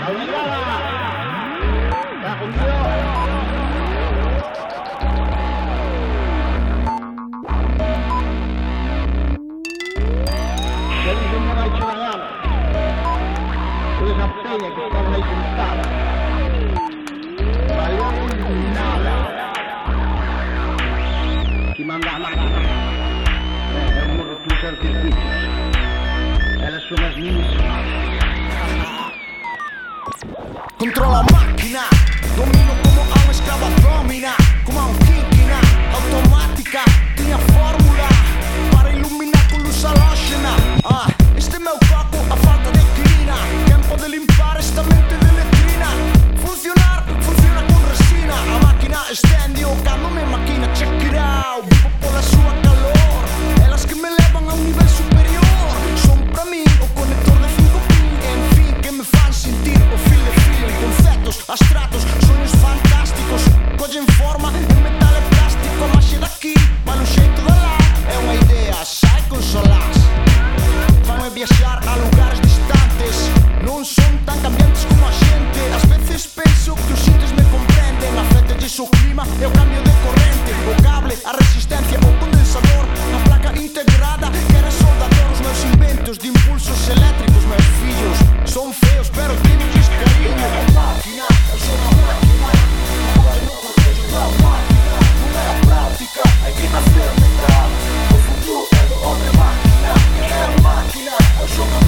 好厉害啊！大红牛，神勇的赛。una fede che stanno mai puntata. Ballare in nada. Chi manda a macchina? Eh, è un morro più certificio. È la sua smissione. Contro la macchina. Astratos son os fantásticos Collen forma en metal e plástico Mas daqui, mas no xeito de lá É unha idea, sai con solas Fanme viaxar a lugares distantes. Non son tan cambiantes como a xente As veces penso que os sintes me comprenden Afectelles o clima e o cambio de corrente. O cable, a resistencia, o condensador A placa integrada que era soldador Os meus inventos de impulsos From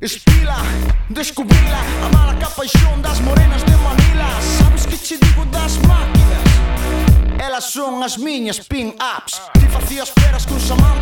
Espila, descubrila A mala paixón das morenas de Manila. Sabes que che digo das máquinas? Elas son as miñas pin-ups. Ti facías peras con xamán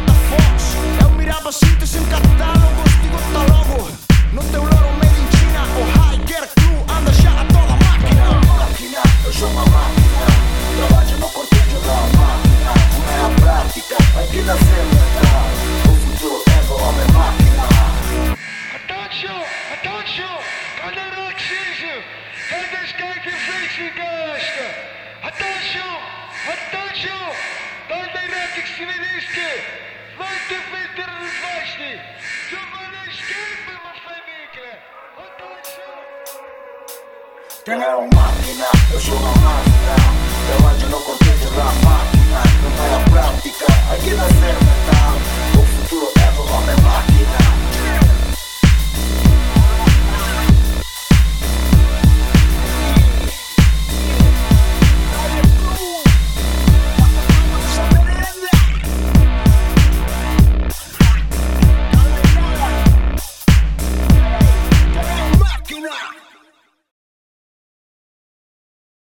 Фигашка! Attention! Attention! Дальний рейтинг сівілішки! Знайте витер розвачний! Сьогоднішки було саміке! Attention! Ти не у Мартіна, що у Мартіна Давайте ну крутити за Мартіна Ну не